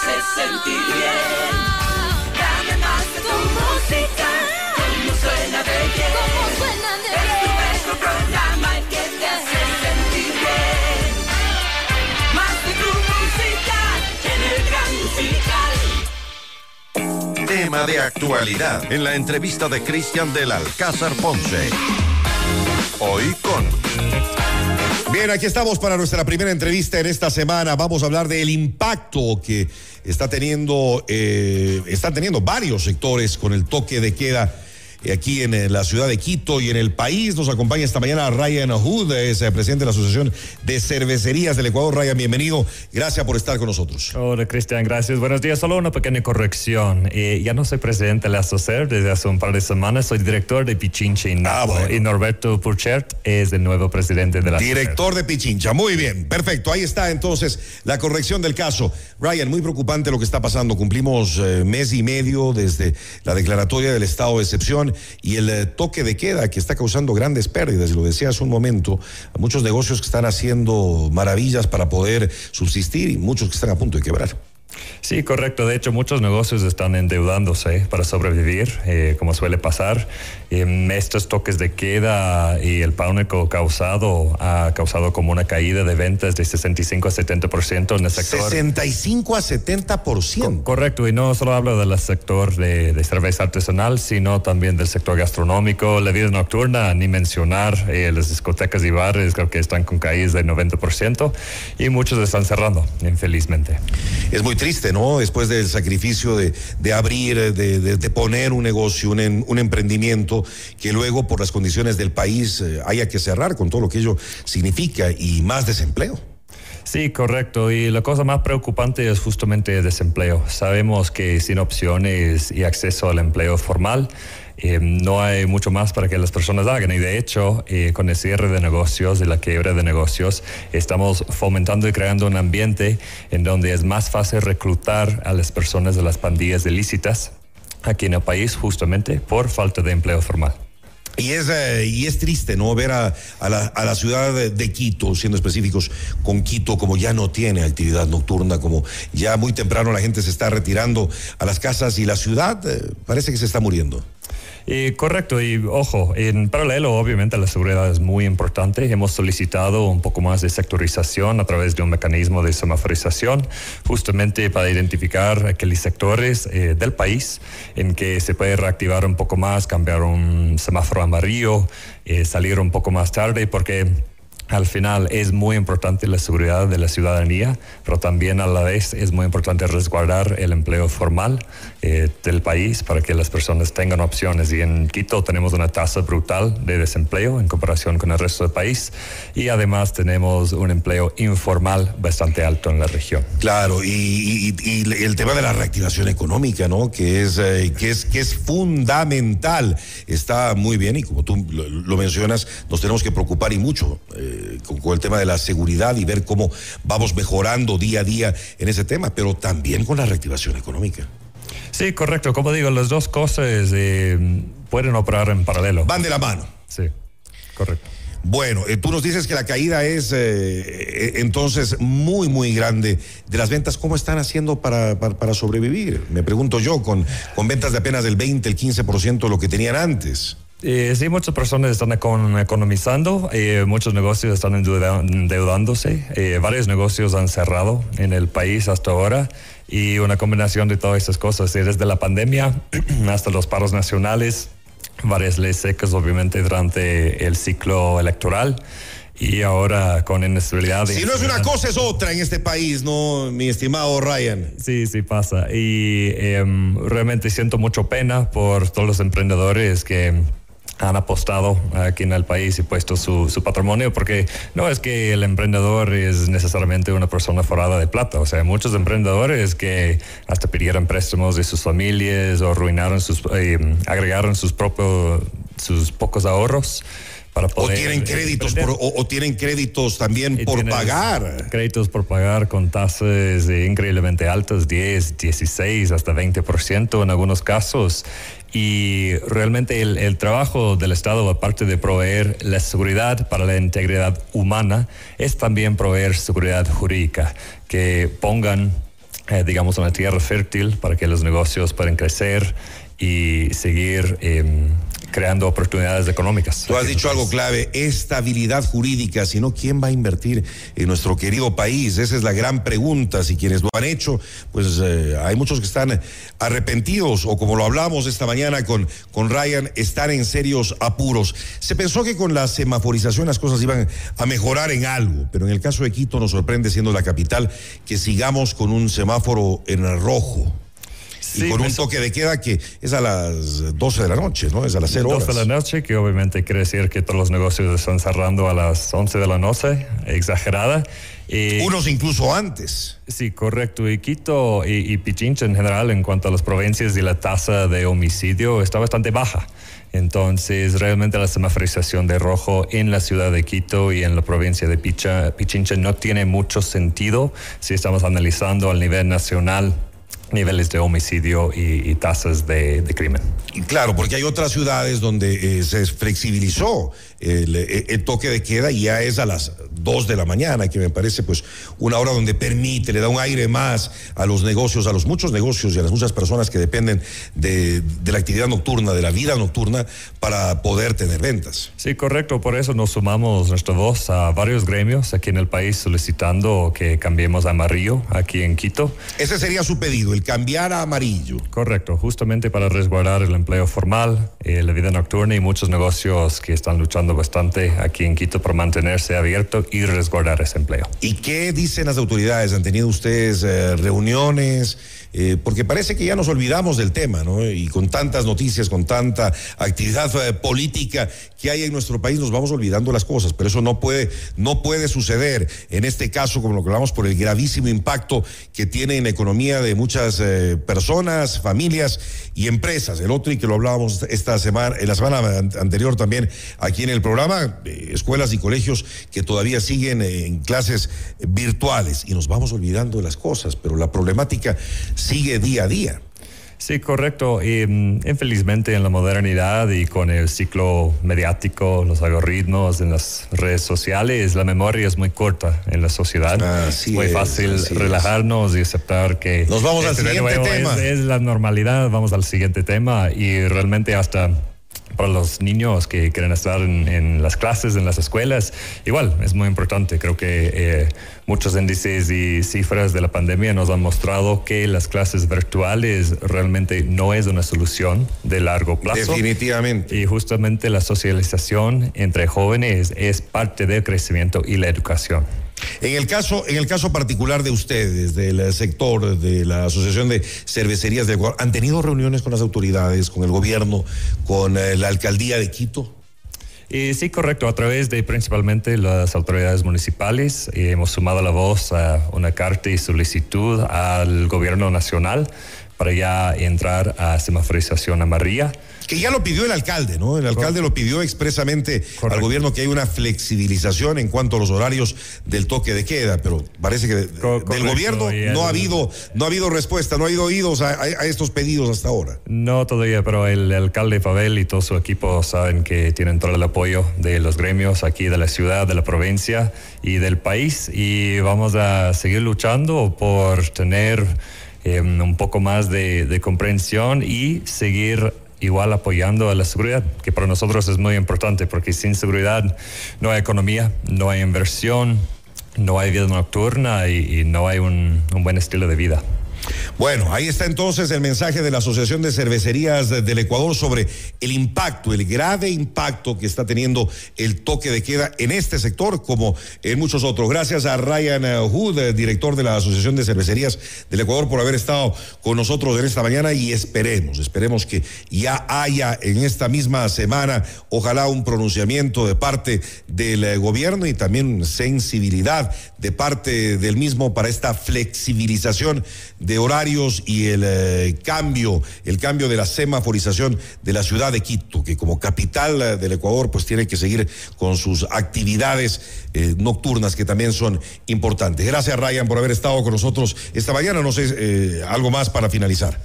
hace sentir bien. Dame más de tu música, como suena de bien. Como suena de Es tu bien. mejor programa el que te hace sentir bien. Más de tu música en el gran musical. Tema de actualidad en la entrevista de Cristian del Alcázar Ponce. Hoy con Bien, aquí estamos para nuestra primera entrevista en esta semana. Vamos a hablar del impacto que está teniendo, eh, están teniendo varios sectores con el toque de queda aquí en, eh, la ciudad de Quito y en el país. Nos acompaña esta mañana Ryan Hood, es eh, presidente de la Asociación de Cervecerías del Ecuador. Ryan, bienvenido. Gracias por estar con nosotros. Hola Cristian, gracias. Buenos días. Solo una pequeña corrección. Eh, ya no soy presidente de la SOCER desde hace un par de semanas. Soy director de Pichinche y. Ah, bueno. Y Norberto Purchert es el nuevo presidente de la SOCER. Director de Pichincha, muy bien, perfecto. Ahí está entonces la corrección del caso. Ryan, muy preocupante lo que está pasando. Cumplimos eh, mes y medio desde la declaratoria del estado de excepción y el eh, toque de queda que está causando grandes pérdidas. Lo decía hace un momento, muchos negocios que están haciendo maravillas para poder subsistir y muchos que están a punto de quebrar. Sí, correcto. De hecho, muchos negocios están endeudándose para sobrevivir, eh, como suele pasar. Em, estos toques de queda y el pánico causado ha causado como una caída de ventas de 65 a 70% en el sector. 65 a 70%. Correcto, y no solo hablo del sector de, de cerveza artesanal, sino también del sector gastronómico, la vida nocturna, ni mencionar eh, las discotecas y bares, creo que están con caídas del 90%, y muchos están cerrando, infelizmente. Es muy triste, ¿no? Después del sacrificio de, de abrir, de, de- poner un negocio, un, un emprendimiento, que luego por las condiciones del país eh, haya que cerrar con todo lo que ello significa y más desempleo. Sí, correcto. Y la cosa más preocupante es justamente el desempleo. Sabemos que sin opciones y acceso al empleo formal, eh, no hay mucho más para que las personas hagan. Y de hecho, eh, con el cierre de negocios y la quiebra de negocios, estamos fomentando y creando un ambiente en donde es más fácil reclutar a las personas de las pandillas ilícitas aquí en el país justamente por falta de empleo formal. Y es, eh, y es triste, ¿no? Ver a, la, ciudad de, de Quito, siendo específicos con Quito, como ya no tiene actividad nocturna, como ya muy temprano la gente se está retirando a las casas y la ciudad parece que se está muriendo. Correcto, y ojo, en paralelo, obviamente, la seguridad es muy importante. Hemos solicitado un poco más de sectorización a través de un mecanismo de semaforización, justamente para identificar aquellos sectores eh, del país en que se puede reactivar un poco más, cambiar un semáforo amarillo, eh, salir un poco más tarde, porque al final es muy importante la seguridad de la ciudadanía, pero también a la vez es muy importante resguardar el empleo formal eh, del país para que las personas tengan opciones. Y en Quito tenemos una tasa brutal de desempleo en comparación con el resto del país y además tenemos un empleo informal bastante alto en la región. Claro, y, el tema de la reactivación económica, ¿no? Que es, eh, que es, que es fundamental. Está muy bien y como tú lo, lo mencionas, nos tenemos que preocupar y mucho eh, con, con el tema de la seguridad y ver cómo vamos mejorando día a día en ese tema, pero también con la reactivación económica. Sí, correcto. Como digo, las dos cosas eh, pueden operar en paralelo. Van de la mano. Sí, correcto. Bueno, eh, tú nos dices que la caída es eh, eh, entonces muy, muy grande de las ventas. ¿Cómo están haciendo para, para, para sobrevivir? Me pregunto yo, con, con ventas de apenas del 20, el 15% de lo que tenían antes. Eh, sí, muchas personas están econ- economizando, eh, muchos negocios están endeudándose, eh, varios negocios han cerrado en el país hasta ahora y una combinación de todas esas cosas, eh, desde la pandemia hasta los paros nacionales, varias leyes secas obviamente durante el ciclo electoral y ahora con inestabilidad. Si no es una cosa, es otra en este país, ¿no, mi estimado Ryan? Sí, sí pasa. Y em, realmente siento mucho pena por todos los emprendedores que han apostado aquí en el país y puesto su, su patrimonio, porque no es que el emprendedor es necesariamente una persona forrada de plata, o sea, muchos emprendedores que hasta pidieron préstamos de sus familias o arruinaron sus, eh, agregaron sus propios, sus pocos ahorros para O poder... tienen eh, créditos por, o, o tienen créditos también Y por pagar. Créditos por pagar con tasas eh, increíblemente altas, 10, 16, hasta 20% en algunos casos. Y realmente el, el trabajo del Estado, aparte de proveer la seguridad para la integridad humana, es también proveer seguridad jurídica, que pongan eh, digamos, una tierra fértil para que los negocios puedan crecer y seguir em, creando oportunidades económicas. Tú has dicho algo clave, estabilidad jurídica, si no, ¿quién va a invertir en nuestro querido país? Esa es la gran pregunta. Si quienes lo han hecho, pues eh, hay muchos que están arrepentidos o como lo hablamos esta mañana con, con Ryan, están en serios apuros. Se pensó que con la semaforización las cosas iban a mejorar en algo, pero en el caso de Quito nos sorprende siendo la capital que sigamos con un semáforo en rojo. Sí, y con un toque de queda que es a las 12 de la noche, ¿no? Es a las 0 horas. 12 de la noche, que obviamente quiere decir que todos los negocios están cerrando a las 11 de la noche, exagerada. Y- Unos incluso antes. Sí, correcto. Y Quito y, y Pichincha en general, en cuanto a las provincias y la tasa de homicidio, está bastante baja. Entonces, realmente la semaforización de rojo en la ciudad de Quito y en la provincia de Picha- Pichincha no tiene mucho sentido si estamos analizando al nivel nacional niveles de homicidio y, y tasas de, de crimen. Claro, porque hay otras ciudades donde eh, se flexibilizó el, eh, el toque de queda y ya es a las 2 de la mañana, que me parece pues una hora donde permite, le da un aire más a los negocios, a los muchos negocios y a las muchas personas que dependen de, de la actividad nocturna, de la vida nocturna, para poder tener ventas. Sí, correcto. Por eso nos sumamos nuestra voz a varios gremios aquí en el país solicitando que cambiemos a amarillo aquí en Quito. Ese sería su pedido, el cambiar a amarillo. Correcto, justamente para resguardar el empleo formal, eh, la vida nocturna y muchos negocios que están luchando bastante aquí en Quito por mantenerse abierto y resguardar ese empleo. ¿Y qué dicen las autoridades? ¿Han tenido ustedes eh, reuniones? Eh, porque parece que ya nos olvidamos del tema, ¿no? Y con tantas noticias, con tanta actividad eh, política que hay en nuestro país, nos vamos olvidando las cosas. Pero eso no puede, no puede suceder en este caso, como lo que hablamos, por el gravísimo impacto que tiene en la economía de muchas eh, personas, familias y empresas. El otro, y que lo hablábamos esta semana, en la semana an- anterior también aquí en el programa, escuelas y colegios que todavía siguen en clases virtuales y nos vamos olvidando de las cosas, pero la problemática sigue día a día. Sí, correcto. Y, mm, infelizmente en la modernidad y con el ciclo mediático, los algoritmos en las redes sociales, la memoria es muy corta en la sociedad. Así es muy es, fácil así es. relajarnos y aceptar que... Nos vamos al este siguiente tema. Es, es la normalidad, vamos al siguiente tema y realmente hasta para los niños que quieren estar en, en las clases, en las escuelas, igual es muy importante. Creo que eh, muchos índices y cifras de la pandemia nos han mostrado que las clases virtuales realmente no es una solución de largo plazo. Definitivamente. Y justamente la socialización entre jóvenes es parte del crecimiento y la educación. En el caso, en el caso particular de ustedes, del eh, sector de la Asociación de Cervecerías de Ecuador, ¿han tenido reuniones con las autoridades, con el gobierno, con eh, la alcaldía de Quito? Y sí, correcto. A través de principalmente las autoridades municipales eh, hemos sumado la voz a una carta y solicitud al gobierno nacional para ya entrar a semaforización amarilla. Que ya lo pidió el alcalde, ¿no? El alcalde lo pidió expresamente al Correcto. gobierno que hay una flexibilización en cuanto a los horarios del toque de queda, pero parece que de- Co- del correcto, gobierno el- no ha habido, no ha habido respuesta, no ha habido oídos a, a- a estos pedidos hasta ahora. No todavía, pero el alcalde Pavel y todo su equipo saben que tienen todo el apoyo de los gremios aquí de la ciudad, de la provincia y del país y vamos a seguir luchando por tener eh, un poco más de, comprensión y seguir igual apoyando a la seguridad, que para nosotros es muy importante porque sin seguridad no hay economía, no hay inversión, no hay vida nocturna y, no hay un buen estilo de vida. Bueno, ahí está entonces el mensaje de la Asociación de Cervecerías de- del Ecuador sobre el impacto, el grave impacto que está teniendo el toque de queda en este sector como en muchos otros. Gracias a Ryan eh, Hood, eh, director de la Asociación de Cervecerías del Ecuador, por haber estado con nosotros en esta mañana y esperemos, esperemos que ya haya en esta misma semana, ojalá un pronunciamiento de parte del eh, gobierno y también sensibilidad de parte del mismo para esta flexibilización horarios y el eh, cambio, el cambio de la semaforización de la ciudad de Quito, que como capital eh, del Ecuador, pues tiene que seguir con sus actividades eh, nocturnas que también son importantes. Gracias, Ryan, por haber estado con nosotros esta mañana. No sé, algo más para finalizar.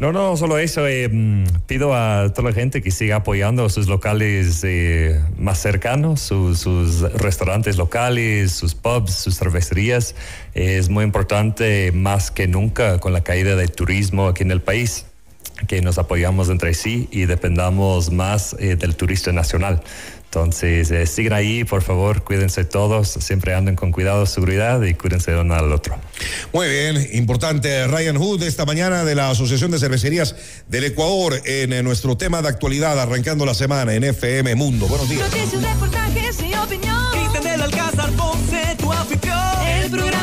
No, no, solo eso. eh, mm, pido a toda la gente que siga apoyando sus locales eh, más cercanos, sus, restaurantes locales, sus pubs, sus cervecerías. Eh, es muy importante, más que nunca, con la caída del turismo aquí en el país que nos apoyamos entre sí y dependamos más del turista nacional. Entonces, eh, sigan ahí, por favor, cuídense todos, siempre anden con cuidado, seguridad y cuídense de uno al otro. Muy bien, importante Ryan Hood esta mañana de la Asociación de Cervecerías del Ecuador en eh, nuestro tema de actualidad arrancando la semana en FM Mundo. Buenos días. Noticias, reportajes y opinión. Cristian del Alcázar Ponce, tu anfitrión. El programa